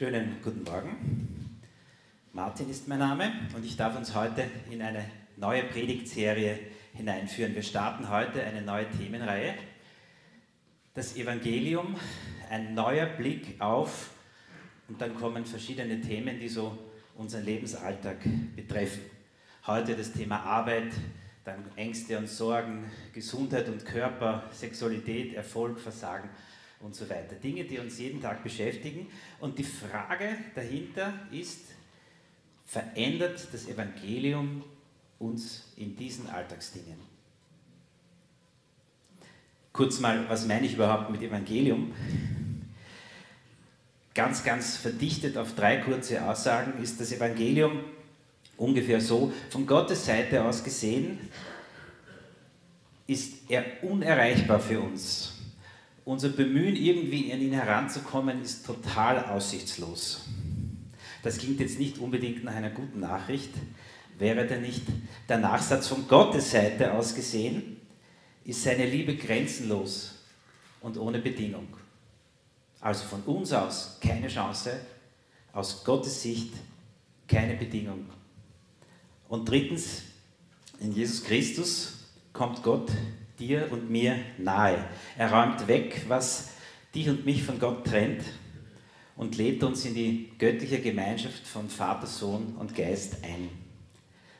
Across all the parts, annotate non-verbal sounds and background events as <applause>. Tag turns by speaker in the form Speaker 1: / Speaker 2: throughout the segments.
Speaker 1: Schönen guten Morgen. Martin ist mein Name und ich darf uns heute in eine neue Predigtserie hineinführen. Wir starten heute eine neue Themenreihe. Das Evangelium, ein neuer Blick auf und dann kommen verschiedene Themen, die so unseren Lebensalltag betreffen. Heute das Thema Arbeit, dann Ängste und Sorgen, Gesundheit und Körper, Sexualität, Erfolg, Versagen und so weiter. Dinge, die uns jeden Tag beschäftigen. Und die Frage dahinter ist, verändert das Evangelium uns in diesen Alltagsdingen? Kurz mal, was meine ich überhaupt mit Evangelium? Ganz, ganz verdichtet auf drei kurze Aussagen ist das Evangelium ungefähr so, von Gottes Seite aus gesehen, ist er unerreichbar für uns unser Bemühen, irgendwie an ihn heranzukommen, ist total aussichtslos. Das klingt jetzt nicht unbedingt nach einer guten Nachricht. Wäre da nicht der Nachsatz von Gottes Seite aus gesehen, ist seine Liebe grenzenlos und ohne Bedingung. Also von uns aus keine Chance, aus Gottes Sicht keine Bedingung. Und drittens, in Jesus Christus kommt Gott dir und mir nahe. Er räumt weg, was dich und mich von Gott trennt und lädt uns in die göttliche Gemeinschaft von Vater, Sohn und Geist ein.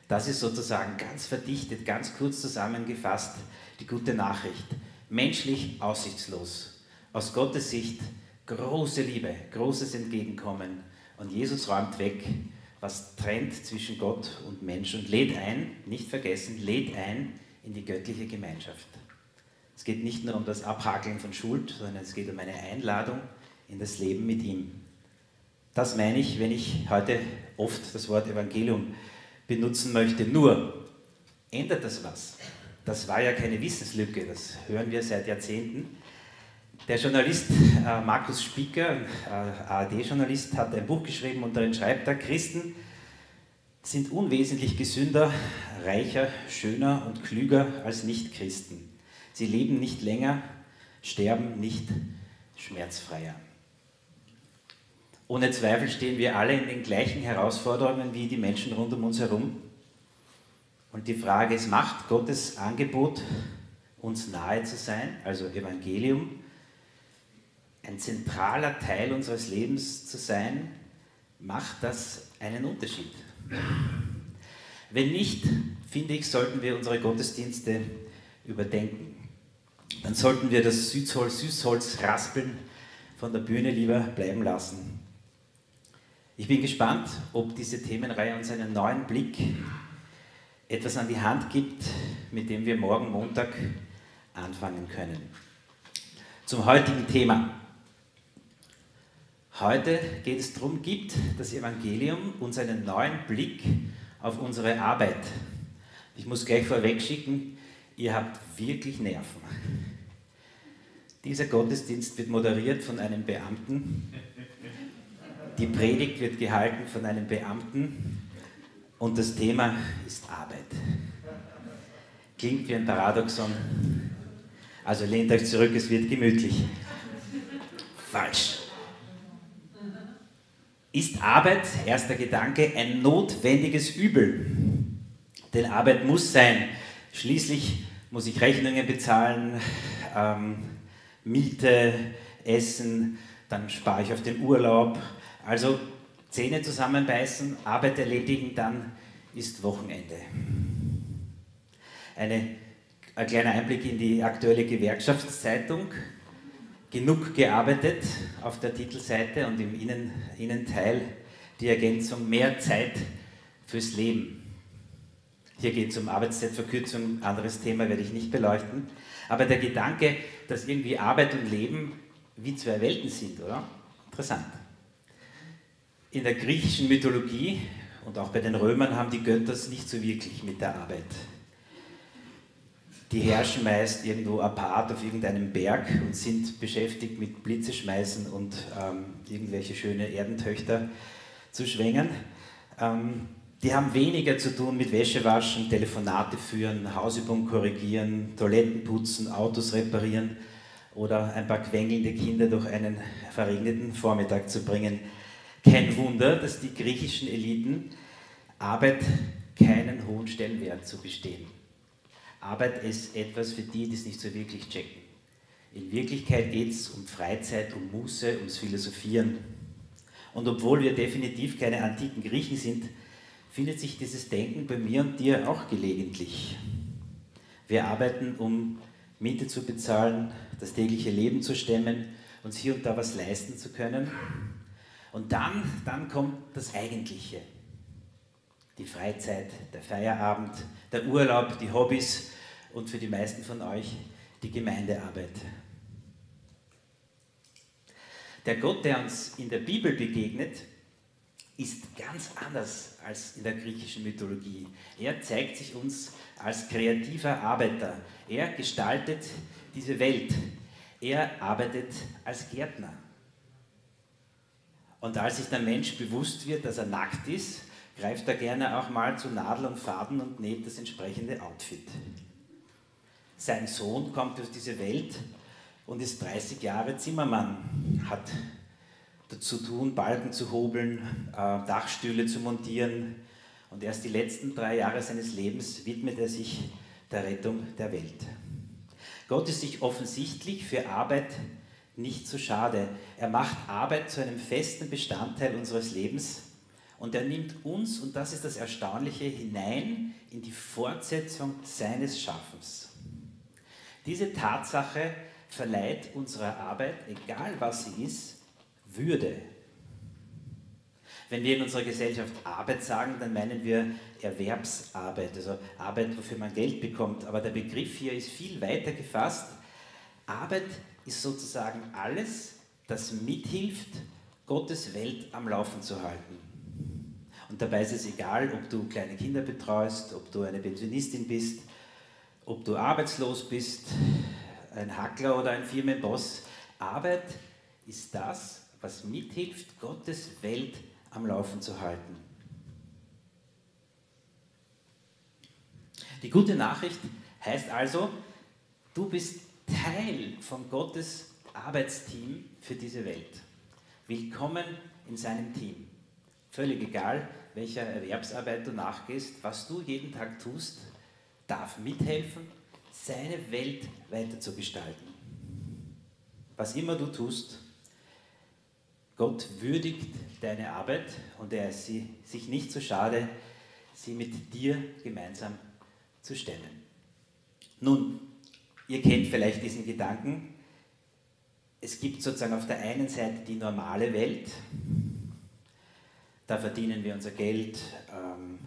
Speaker 1: Das ist sozusagen ganz verdichtet, ganz kurz zusammengefasst die gute Nachricht. Menschlich aussichtslos, aus Gottes Sicht große Liebe, großes Entgegenkommen und Jesus räumt weg, was trennt zwischen Gott und Mensch und lädt ein, nicht vergessen, lädt ein in die göttliche Gemeinschaft. Es geht nicht nur um das Abhakeln von Schuld, sondern es geht um eine Einladung in das Leben mit ihm. Das meine ich, wenn ich heute oft das Wort Evangelium benutzen möchte. Nur, ändert das was? Das war ja keine Wissenslücke, das hören wir seit Jahrzehnten. Der Journalist äh, Markus Spieker, äh, ARD-Journalist, hat ein Buch geschrieben und darin schreibt er, Christen sind unwesentlich gesünder, reicher, schöner und klüger als Nichtchristen. Sie leben nicht länger, sterben nicht schmerzfreier. Ohne Zweifel stehen wir alle in den gleichen Herausforderungen wie die Menschen rund um uns herum. Und die Frage ist, macht Gottes Angebot, uns nahe zu sein, also Evangelium, ein zentraler Teil unseres Lebens zu sein, macht das einen Unterschied? Wenn nicht, finde ich, sollten wir unsere Gottesdienste überdenken. Dann sollten wir das Süßholz, Süßholz raspeln von der Bühne lieber bleiben lassen. Ich bin gespannt, ob diese Themenreihe uns einen neuen Blick, etwas an die Hand gibt, mit dem wir morgen Montag anfangen können. Zum heutigen Thema. Heute geht es darum, gibt das Evangelium uns einen neuen Blick auf unsere Arbeit. Ich muss gleich vorweg schicken, ihr habt wirklich Nerven. Dieser Gottesdienst wird moderiert von einem Beamten. Die Predigt wird gehalten von einem Beamten und das Thema ist Arbeit. Klingt wie ein Paradoxon. Also lehnt euch zurück, es wird gemütlich. Falsch. Ist Arbeit, erster Gedanke, ein notwendiges Übel? Denn Arbeit muss sein. Schließlich muss ich Rechnungen bezahlen, ähm, Miete, Essen, dann spare ich auf den Urlaub. Also Zähne zusammenbeißen, Arbeit erledigen, dann ist Wochenende. Eine, ein kleiner Einblick in die aktuelle Gewerkschaftszeitung genug gearbeitet auf der Titelseite und im Innen, Innenteil die Ergänzung mehr Zeit fürs Leben. Hier geht es um Arbeitszeitverkürzung, anderes Thema werde ich nicht beleuchten. Aber der Gedanke, dass irgendwie Arbeit und Leben wie zwei Welten sind, oder? Interessant. In der griechischen Mythologie und auch bei den Römern haben die Götter es nicht so wirklich mit der Arbeit die herrschen meist irgendwo apart auf irgendeinem Berg und sind beschäftigt mit Blitze schmeißen und ähm, irgendwelche schöne Erdentöchter zu schwängen. Ähm, die haben weniger zu tun mit Wäsche waschen, Telefonate führen, Hausübung korrigieren, Toiletten putzen, Autos reparieren oder ein paar quengelnde Kinder durch einen verregneten Vormittag zu bringen. Kein Wunder, dass die griechischen Eliten Arbeit keinen hohen Stellenwert zu bestehen. Arbeit ist etwas für die, die es nicht so wirklich checken. In Wirklichkeit geht es um Freizeit, um Muße, ums Philosophieren. Und obwohl wir definitiv keine antiken Griechen sind, findet sich dieses Denken bei mir und dir auch gelegentlich. Wir arbeiten, um Miete zu bezahlen, das tägliche Leben zu stemmen, uns hier und da was leisten zu können. Und dann, dann kommt das Eigentliche. Die Freizeit, der Feierabend, der Urlaub, die Hobbys und für die meisten von euch die Gemeindearbeit. Der Gott, der uns in der Bibel begegnet, ist ganz anders als in der griechischen Mythologie. Er zeigt sich uns als kreativer Arbeiter. Er gestaltet diese Welt. Er arbeitet als Gärtner. Und als sich der Mensch bewusst wird, dass er nackt ist, greift er gerne auch mal zu Nadel und Faden und näht das entsprechende Outfit. Sein Sohn kommt auf diese Welt und ist 30 Jahre Zimmermann, hat dazu tun, Balken zu hobeln, äh, Dachstühle zu montieren. Und erst die letzten drei Jahre seines Lebens widmet er sich der Rettung der Welt. Gott ist sich offensichtlich für Arbeit nicht zu schade. Er macht Arbeit zu einem festen Bestandteil unseres Lebens und er nimmt uns, und das ist das Erstaunliche, hinein in die Fortsetzung seines Schaffens. Diese Tatsache verleiht unserer Arbeit, egal was sie ist, würde. Wenn wir in unserer Gesellschaft Arbeit sagen, dann meinen wir Erwerbsarbeit, also Arbeit, wofür man Geld bekommt. Aber der Begriff hier ist viel weiter gefasst. Arbeit ist sozusagen alles, das mithilft, Gottes Welt am Laufen zu halten. Und dabei ist es egal, ob du kleine Kinder betreust, ob du eine Pensionistin bist, ob du arbeitslos bist, ein Hackler oder ein Firmenboss. Arbeit ist das, was mithilft, Gottes Welt am Laufen zu halten. Die gute Nachricht heißt also, du bist Teil von Gottes Arbeitsteam für diese Welt. Willkommen in seinem Team. Völlig egal, welcher Erwerbsarbeit du nachgehst, was du jeden Tag tust, darf mithelfen, seine Welt weiter zu gestalten. Was immer du tust, Gott würdigt deine Arbeit und er ist sich nicht so schade, sie mit dir gemeinsam zu stemmen. Nun, ihr kennt vielleicht diesen Gedanken. Es gibt sozusagen auf der einen Seite die normale Welt, da verdienen wir unser Geld, ähm,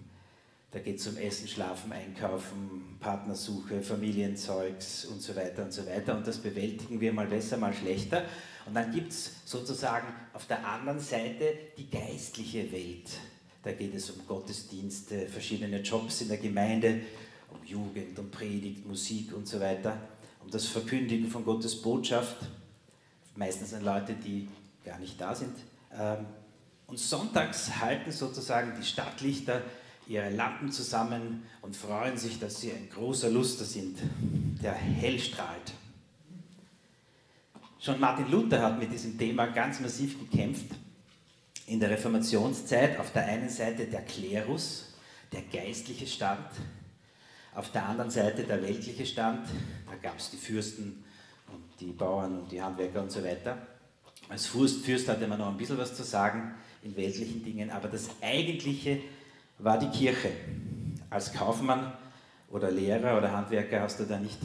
Speaker 1: da geht es um Essen, Schlafen, Einkaufen, Partnersuche, Familienzeugs und so weiter und so weiter. Und das bewältigen wir mal besser, mal schlechter. Und dann gibt es sozusagen auf der anderen Seite die geistliche Welt. Da geht es um Gottesdienste, verschiedene Jobs in der Gemeinde, um Jugend, um Predigt, Musik und so weiter, um das Verkündigen von Gottes Botschaft. Meistens sind Leute, die gar nicht da sind. Ähm, und sonntags halten sozusagen die Stadtlichter ihre Lampen zusammen und freuen sich, dass sie ein großer Luster sind, der hell strahlt. Schon Martin Luther hat mit diesem Thema ganz massiv gekämpft. In der Reformationszeit auf der einen Seite der Klerus, der geistliche Stand, auf der anderen Seite der weltliche Stand. Da gab es die Fürsten und die Bauern und die Handwerker und so weiter. Als Fürst, Fürst hatte man noch ein bisschen was zu sagen in weltlichen Dingen, aber das eigentliche war die Kirche. Als Kaufmann oder Lehrer oder Handwerker hast du da nicht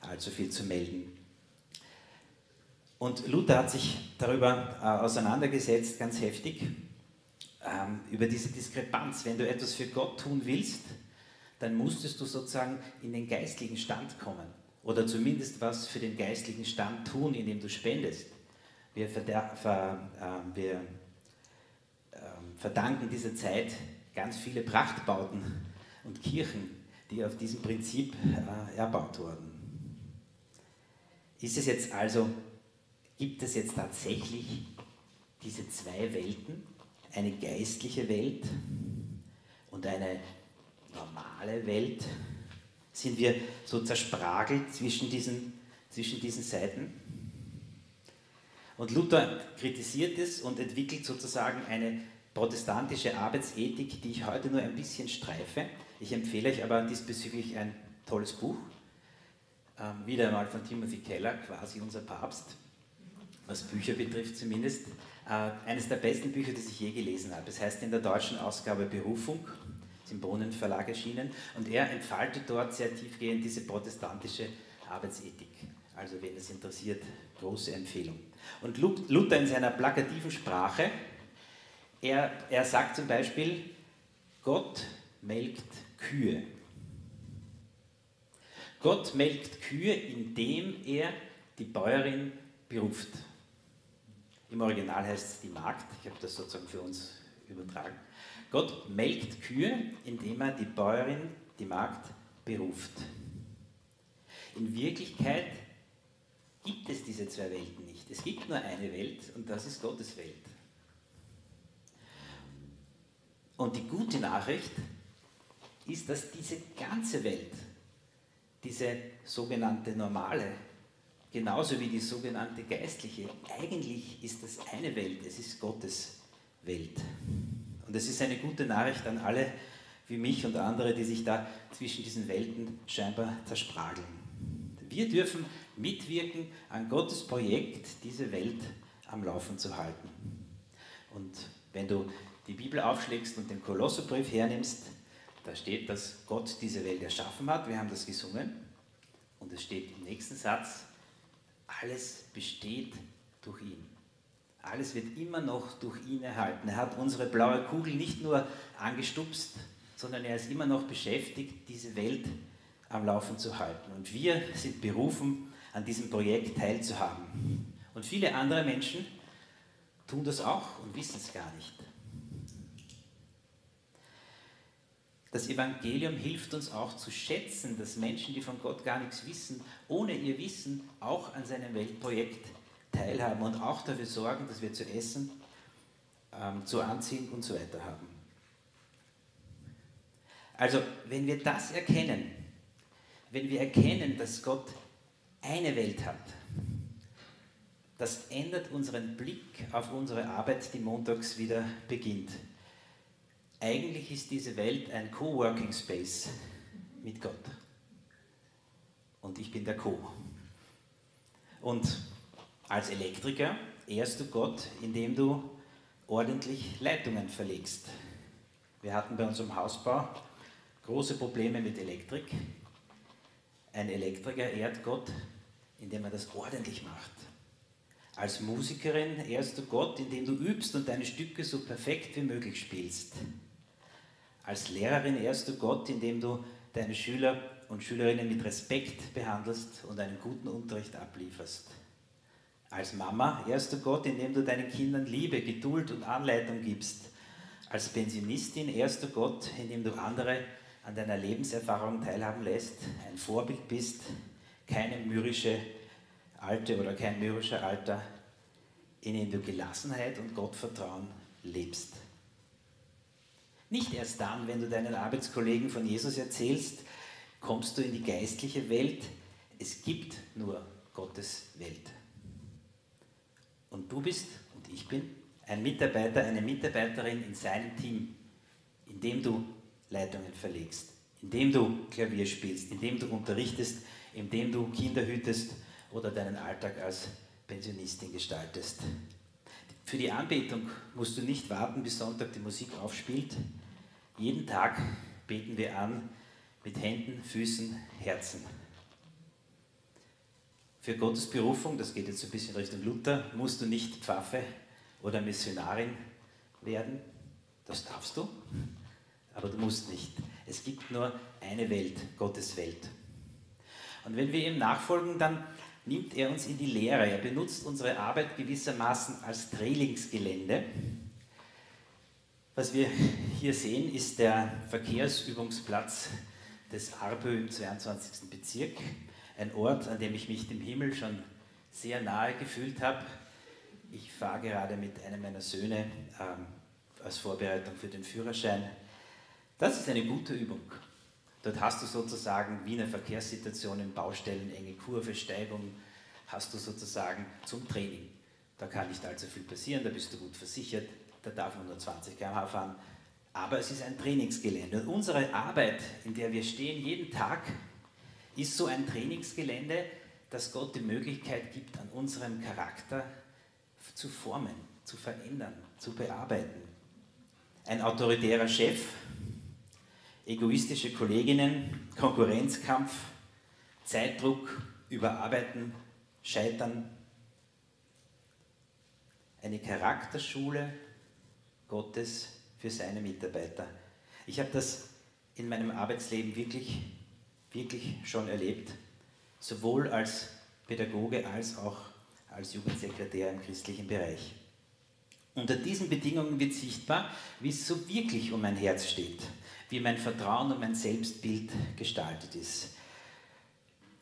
Speaker 1: allzu viel zu melden. Und Luther hat sich darüber äh, auseinandergesetzt, ganz heftig, ähm, über diese Diskrepanz. Wenn du etwas für Gott tun willst, dann musstest du sozusagen in den geistlichen Stand kommen. Oder zumindest was für den geistlichen Stand tun, indem du spendest. Wir, ver, äh, wir verdanken dieser Zeit ganz viele Prachtbauten und Kirchen, die auf diesem Prinzip äh, erbaut wurden. Ist es jetzt also, gibt es jetzt tatsächlich diese zwei Welten, eine geistliche Welt und eine normale Welt? Sind wir so zerspragelt zwischen diesen, zwischen diesen Seiten? Und Luther kritisiert es und entwickelt sozusagen eine protestantische Arbeitsethik, die ich heute nur ein bisschen streife. Ich empfehle euch aber diesbezüglich ein tolles Buch, ähm, wieder einmal von Timothy Keller, quasi unser Papst, was Bücher betrifft zumindest. Äh, eines der besten Bücher, das ich je gelesen habe. Es heißt in der deutschen Ausgabe Berufung, ist im Brunnenverlag erschienen, und er entfaltet dort sehr tiefgehend diese protestantische Arbeitsethik. Also, wenn es interessiert, große Empfehlung. Und Luther in seiner plakativen Sprache, er, er sagt zum Beispiel, Gott melkt Kühe. Gott melkt Kühe, indem er die Bäuerin beruft. Im Original heißt es die Magd, ich habe das sozusagen für uns übertragen. Gott melkt Kühe, indem er die Bäuerin, die Magd, beruft. In Wirklichkeit gibt es diese zwei Welten nicht. Es gibt nur eine Welt und das ist Gottes Welt. Und die gute Nachricht ist, dass diese ganze Welt, diese sogenannte normale, genauso wie die sogenannte geistliche, eigentlich ist das eine Welt, es ist Gottes Welt. Und es ist eine gute Nachricht an alle wie mich und andere, die sich da zwischen diesen Welten scheinbar zersprageln. Wir dürfen mitwirken an Gottes Projekt, diese Welt am Laufen zu halten. Und wenn du die Bibel aufschlägst und den Kolosserbrief hernimmst, da steht, dass Gott diese Welt erschaffen hat. Wir haben das gesungen. Und es steht im nächsten Satz, alles besteht durch ihn. Alles wird immer noch durch ihn erhalten. Er hat unsere blaue Kugel nicht nur angestupst, sondern er ist immer noch beschäftigt, diese Welt am Laufen zu halten. Und wir sind berufen, an diesem Projekt teilzuhaben. Und viele andere Menschen tun das auch und wissen es gar nicht. Das Evangelium hilft uns auch zu schätzen, dass Menschen, die von Gott gar nichts wissen, ohne ihr Wissen auch an seinem Weltprojekt teilhaben und auch dafür sorgen, dass wir zu essen, ähm, zu anziehen und so weiter haben. Also, wenn wir das erkennen, wenn wir erkennen, dass Gott eine Welt hat, das ändert unseren Blick auf unsere Arbeit, die montags wieder beginnt. Eigentlich ist diese Welt ein Coworking Space mit Gott. Und ich bin der Co. Und als Elektriker ehrst du Gott, indem du ordentlich Leitungen verlegst. Wir hatten bei unserem Hausbau große Probleme mit Elektrik. Ein Elektriker ehrt Gott, indem er das ordentlich macht. Als Musikerin ehrst du Gott, indem du übst und deine Stücke so perfekt wie möglich spielst. Als Lehrerin ehrst du Gott, indem du deine Schüler und Schülerinnen mit Respekt behandelst und einen guten Unterricht ablieferst. Als Mama ehrst du Gott, indem du deinen Kindern Liebe, Geduld und Anleitung gibst. Als Pensionistin ehrst du Gott, indem du andere an deiner Lebenserfahrung teilhaben lässt, ein Vorbild bist, keine mürrische Alte oder kein mürrischer Alter, in dem du Gelassenheit und Gottvertrauen lebst. Nicht erst dann, wenn du deinen Arbeitskollegen von Jesus erzählst, kommst du in die geistliche Welt. Es gibt nur Gottes Welt. Und du bist und ich bin ein Mitarbeiter, eine Mitarbeiterin in seinem Team, in dem du Leitungen verlegst, in dem du Klavier spielst, in dem du unterrichtest, in dem du Kinder hütest oder deinen Alltag als Pensionistin gestaltest. Für die Anbetung musst du nicht warten, bis Sonntag die Musik aufspielt. Jeden Tag beten wir an mit Händen, Füßen, Herzen. Für Gottes Berufung, das geht jetzt ein bisschen Richtung Luther, musst du nicht Pfaffe oder Missionarin werden. Das darfst du, aber du musst nicht. Es gibt nur eine Welt, Gottes Welt. Und wenn wir ihm nachfolgen, dann nimmt er uns in die Lehre. Er benutzt unsere Arbeit gewissermaßen als Trainingsgelände. Was wir hier sehen, ist der Verkehrsübungsplatz des Arbö im 22. Bezirk. Ein Ort, an dem ich mich dem Himmel schon sehr nahe gefühlt habe. Ich fahre gerade mit einem meiner Söhne ähm, als Vorbereitung für den Führerschein. Das ist eine gute Übung. Dort hast du sozusagen Wiener Verkehrssituationen, Baustellen, enge Kurve, Steigung, hast du sozusagen zum Training. da kann nicht allzu viel passieren, da bist du gut versichert, da darf man nur 20 km/h fahren. Aber es ist ein Trainingsgelände. Und unsere Arbeit, in der wir stehen, jeden Tag, ist so ein Trainingsgelände, das Gott die Möglichkeit gibt, an unserem Charakter zu formen, zu verändern, zu bearbeiten. Ein autoritärer Chef, egoistische Kolleginnen, Konkurrenzkampf, Zeitdruck, Überarbeiten, Scheitern. Eine Charakterschule Gottes für seine Mitarbeiter. Ich habe das in meinem Arbeitsleben wirklich, wirklich schon erlebt, sowohl als Pädagoge als auch als Jugendsekretär im christlichen Bereich. Unter diesen Bedingungen wird sichtbar, wie es so wirklich um mein Herz steht, wie mein Vertrauen und mein Selbstbild gestaltet ist.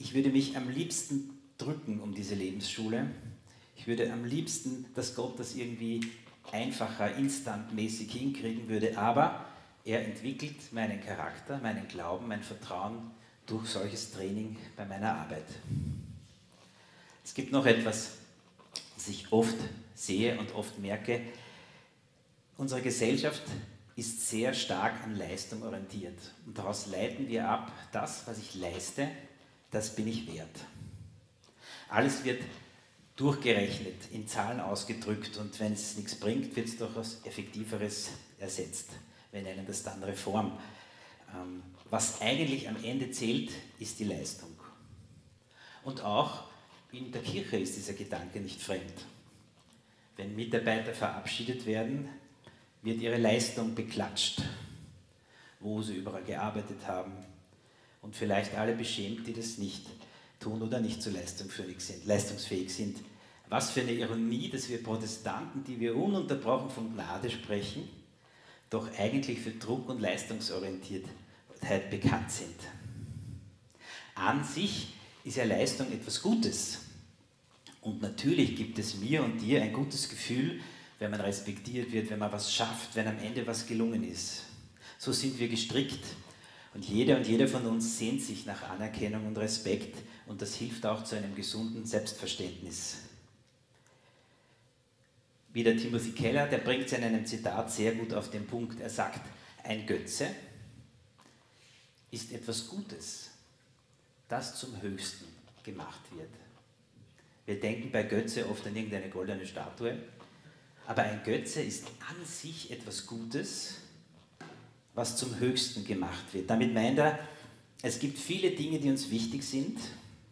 Speaker 1: Ich würde mich am liebsten drücken um diese Lebensschule. Ich würde am liebsten, dass Gott das irgendwie einfacher, instantmäßig hinkriegen würde, aber er entwickelt meinen Charakter, meinen Glauben, mein Vertrauen durch solches Training bei meiner Arbeit. Es gibt noch etwas, das ich oft sehe und oft merke. Unsere Gesellschaft ist sehr stark an Leistung orientiert und daraus leiten wir ab, das, was ich leiste, das bin ich wert. Alles wird durchgerechnet, in Zahlen ausgedrückt und wenn es nichts bringt, wird es durch etwas Effektiveres ersetzt. Wir nennen das dann Reform. Ähm, was eigentlich am Ende zählt, ist die Leistung. Und auch in der Kirche ist dieser Gedanke nicht fremd. Wenn Mitarbeiter verabschiedet werden, wird ihre Leistung beklatscht, wo sie überall gearbeitet haben und vielleicht alle beschämt, die das nicht tun oder nicht so leistungsfähig sind. Leistungsfähig sind. Was für eine Ironie, dass wir Protestanten, die wir ununterbrochen von Gnade sprechen, doch eigentlich für Druck und Leistungsorientiertheit bekannt sind. An sich ist ja Leistung etwas Gutes. Und natürlich gibt es mir und dir ein gutes Gefühl, wenn man respektiert wird, wenn man was schafft, wenn am Ende was gelungen ist. So sind wir gestrickt. Und jeder und jeder von uns sehnt sich nach Anerkennung und Respekt und das hilft auch zu einem gesunden Selbstverständnis. Wie der Timothy Keller, der bringt es in einem Zitat sehr gut auf den Punkt. Er sagt, ein Götze ist etwas Gutes, das zum Höchsten gemacht wird. Wir denken bei Götze oft an irgendeine goldene Statue, aber ein Götze ist an sich etwas Gutes, was zum Höchsten gemacht wird. Damit meint er, es gibt viele Dinge, die uns wichtig sind,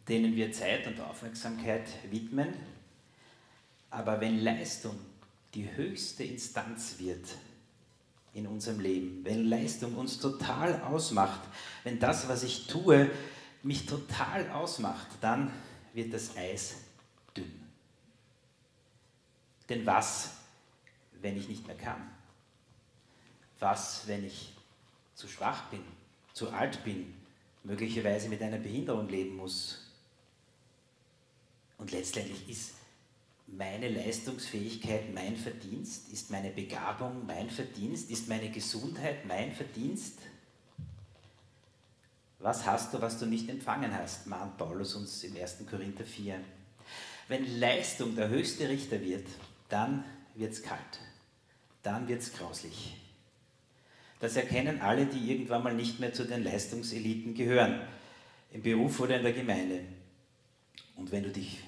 Speaker 1: denen wir Zeit und Aufmerksamkeit widmen, aber wenn Leistung die höchste Instanz wird in unserem Leben, wenn Leistung uns total ausmacht, wenn das, was ich tue, mich total ausmacht, dann wird das Eis dünn. Denn was, wenn ich nicht mehr kann? Was, wenn ich zu schwach bin, zu alt bin, möglicherweise mit einer Behinderung leben muss? Und letztendlich ist meine Leistungsfähigkeit mein Verdienst? Ist meine Begabung mein Verdienst? Ist meine Gesundheit mein Verdienst? Was hast du, was du nicht empfangen hast, mahnt Paulus uns im 1. Korinther 4. Wenn Leistung der höchste Richter wird, dann wird es kalt, dann wird es grauslich. Das erkennen alle, die irgendwann mal nicht mehr zu den Leistungseliten gehören, im Beruf oder in der Gemeinde. Und wenn du dich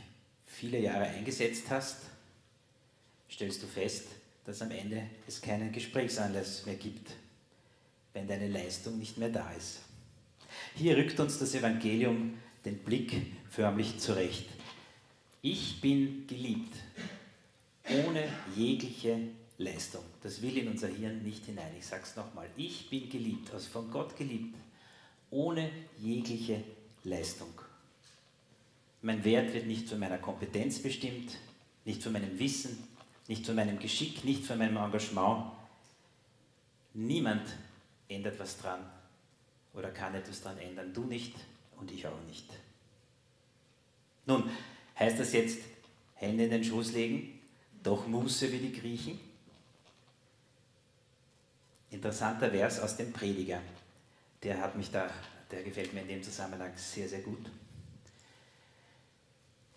Speaker 1: viele Jahre eingesetzt hast, stellst du fest, dass am Ende es keinen Gesprächsanlass mehr gibt, wenn deine Leistung nicht mehr da ist. Hier rückt uns das Evangelium den Blick förmlich zurecht. Ich bin geliebt, ohne jegliche Leistung. Das will in unser Hirn nicht hinein. Ich sage es nochmal. Ich bin geliebt, also von Gott geliebt, ohne jegliche Leistung. Mein Wert wird nicht von meiner Kompetenz bestimmt, nicht von meinem Wissen, nicht von meinem Geschick, nicht von meinem Engagement. Niemand ändert was dran oder kann etwas dran ändern. Du nicht und ich auch nicht. Nun, heißt das jetzt Hände in den Schoß legen, doch Muße wie die Griechen? Interessanter Vers aus dem Prediger. Der hat mich da, der gefällt mir in dem Zusammenhang sehr, sehr gut.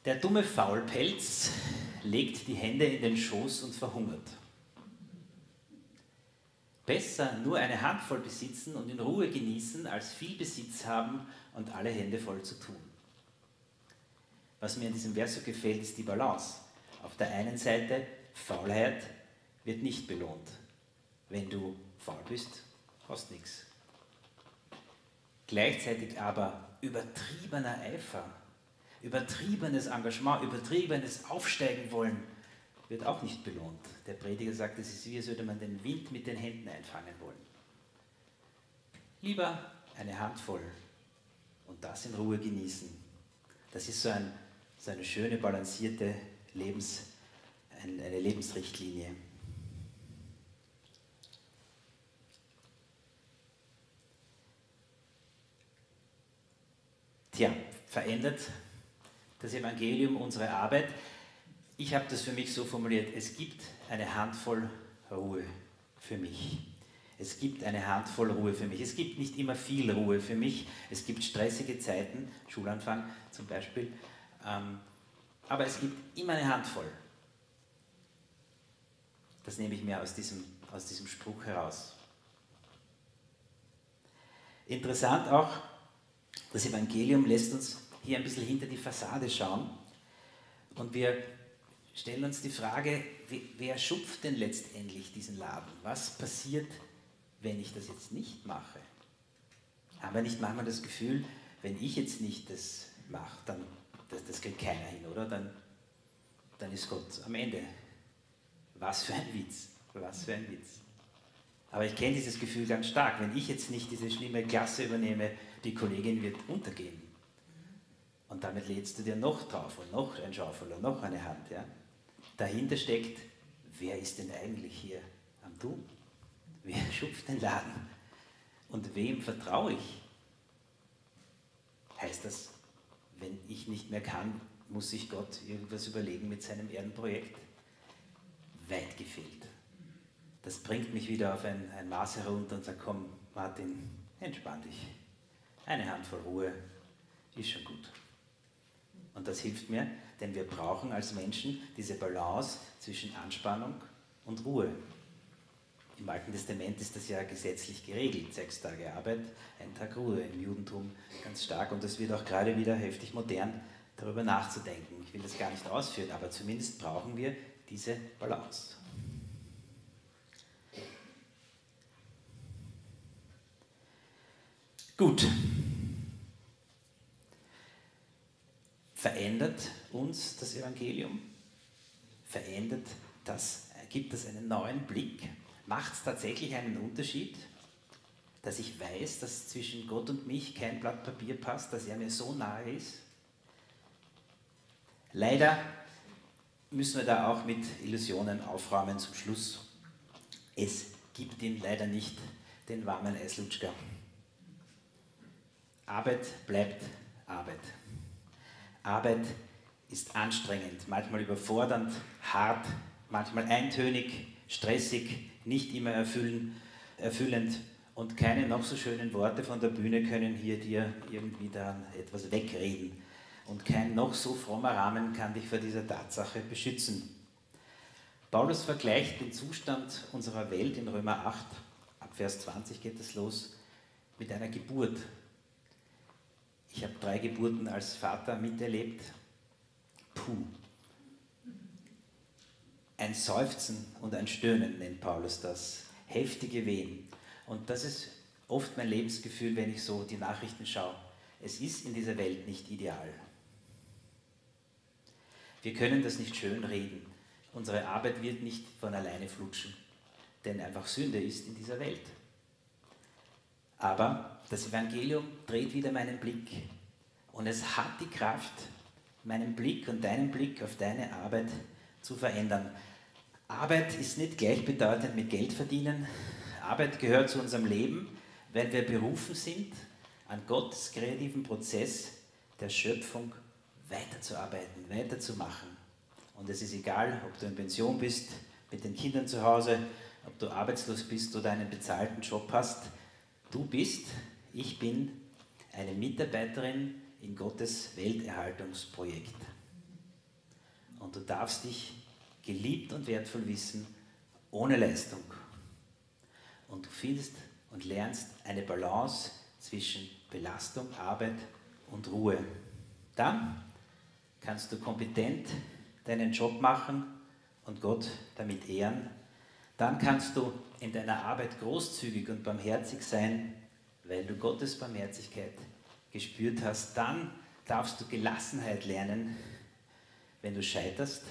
Speaker 1: Der dumme Faulpelz legt die Hände in den Schoß und verhungert. Besser nur eine Handvoll besitzen und in Ruhe genießen, als viel Besitz haben und alle Hände voll zu tun. Was mir in diesem Vers so gefällt, ist die Balance. Auf der einen Seite, Faulheit wird nicht belohnt. Wenn du faul bist, hast nichts. Gleichzeitig aber übertriebener Eifer, übertriebenes Engagement, übertriebenes Aufsteigen wollen, wird auch nicht belohnt. Der Prediger sagt, es ist wie, als würde man den Wind mit den Händen einfangen wollen. Lieber eine Handvoll und das in Ruhe genießen. Das ist so, ein, so eine schöne, balancierte Lebens, eine Lebensrichtlinie. Tja, verändert das Evangelium unsere Arbeit? Ich habe das für mich so formuliert, es gibt eine Handvoll Ruhe für mich. Es gibt eine Handvoll Ruhe für mich. Es gibt nicht immer viel Ruhe für mich. Es gibt stressige Zeiten, Schulanfang zum Beispiel. Ähm, aber es gibt immer eine Handvoll. Das nehme ich mir aus diesem, aus diesem Spruch heraus. Interessant auch, das Evangelium lässt uns hier ein bisschen hinter die Fassade schauen und wir stellen uns die Frage, wer schupft denn letztendlich diesen Laden? Was passiert, wenn ich das jetzt nicht mache? Haben wir nicht manchmal das Gefühl, wenn ich jetzt nicht das mache, dann das, das kriegt keiner hin, oder? Dann, dann ist Gott am Ende. Was für ein Witz, was für ein Witz. Aber ich kenne dieses Gefühl ganz stark. Wenn ich jetzt nicht diese schlimme Klasse übernehme, die Kollegin wird untergehen. Und damit lädst du dir noch drauf und noch ein Schaufel und noch eine Hand. Ja? Dahinter steckt, wer ist denn eigentlich hier am Tun? Wer <laughs> schupft den Laden? Und wem vertraue ich? Heißt das, wenn ich nicht mehr kann, muss sich Gott irgendwas überlegen mit seinem Erdenprojekt? Weit gefehlt. Das bringt mich wieder auf ein, ein Maß herunter und sagt, komm, Martin, entspann dich. Eine Handvoll Ruhe ist schon gut. Und das hilft mir, denn wir brauchen als Menschen diese Balance zwischen Anspannung und Ruhe. Im Alten Testament ist das ja gesetzlich geregelt, sechs Tage Arbeit, ein Tag Ruhe. Im Judentum ganz stark und das wird auch gerade wieder heftig modern, darüber nachzudenken. Ich will das gar nicht ausführen, aber zumindest brauchen wir diese Balance. Gut. Verändert uns das Evangelium? Verändert das, gibt es einen neuen Blick? Macht es tatsächlich einen Unterschied, dass ich weiß, dass zwischen Gott und mich kein Blatt Papier passt, dass er mir so nahe ist? Leider müssen wir da auch mit Illusionen aufräumen zum Schluss. Es gibt ihn leider nicht, den warmen Eislutschka. Arbeit bleibt Arbeit. Arbeit ist anstrengend, manchmal überfordernd, hart, manchmal eintönig, stressig, nicht immer erfüllen, erfüllend und keine noch so schönen Worte von der Bühne können hier dir irgendwie dann etwas wegreden. Und kein noch so frommer Rahmen kann dich vor dieser Tatsache beschützen. Paulus vergleicht den Zustand unserer Welt in Römer 8, ab Vers 20 geht es los, mit einer Geburt. Ich habe drei Geburten als Vater miterlebt. Puh. Ein Seufzen und ein Stöhnen nennt Paulus das. Heftige Wehen. Und das ist oft mein Lebensgefühl, wenn ich so die Nachrichten schaue. Es ist in dieser Welt nicht ideal. Wir können das nicht schön reden. Unsere Arbeit wird nicht von alleine flutschen, denn einfach Sünde ist in dieser Welt. Aber das Evangelium dreht wieder meinen Blick und es hat die Kraft, meinen Blick und deinen Blick auf deine Arbeit zu verändern. Arbeit ist nicht gleichbedeutend mit Geld verdienen. Arbeit gehört zu unserem Leben, weil wir berufen sind, an Gottes kreativen Prozess der Schöpfung weiterzuarbeiten, weiterzumachen. Und es ist egal, ob du in Pension bist, mit den Kindern zu Hause, ob du arbeitslos bist oder einen bezahlten Job hast. Du bist, ich bin eine Mitarbeiterin in Gottes Welterhaltungsprojekt. Und du darfst dich geliebt und wertvoll wissen, ohne Leistung. Und du findest und lernst eine Balance zwischen Belastung, Arbeit und Ruhe. Dann kannst du kompetent deinen Job machen und Gott damit ehren. Dann kannst du in deiner Arbeit großzügig und barmherzig sein, weil du Gottes Barmherzigkeit gespürt hast. Dann darfst du Gelassenheit lernen, wenn du scheiterst,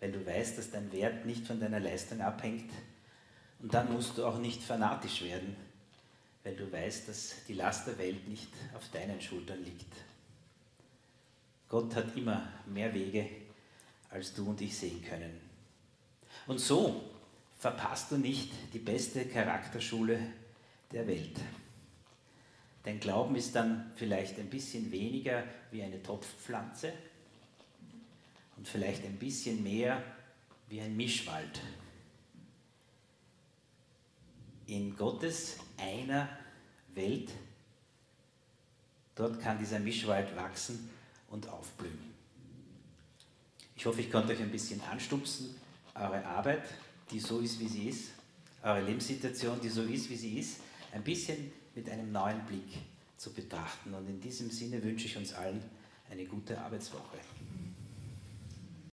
Speaker 1: weil du weißt, dass dein Wert nicht von deiner Leistung abhängt. Und dann musst du auch nicht fanatisch werden, weil du weißt, dass die Last der Welt nicht auf deinen Schultern liegt. Gott hat immer mehr Wege, als du und ich sehen können. Und so verpasst du nicht die beste Charakterschule der Welt. Dein Glauben ist dann vielleicht ein bisschen weniger wie eine Topfpflanze und vielleicht ein bisschen mehr wie ein Mischwald. In Gottes einer Welt, dort kann dieser Mischwald wachsen und aufblühen. Ich hoffe, ich konnte euch ein bisschen anstupsen, eure Arbeit, die so ist, wie sie ist, eure Lebenssituation, die so ist, wie sie ist, ein bisschen mit einem neuen Blick zu betrachten. Und in diesem Sinne wünsche ich uns allen eine gute Arbeitswoche.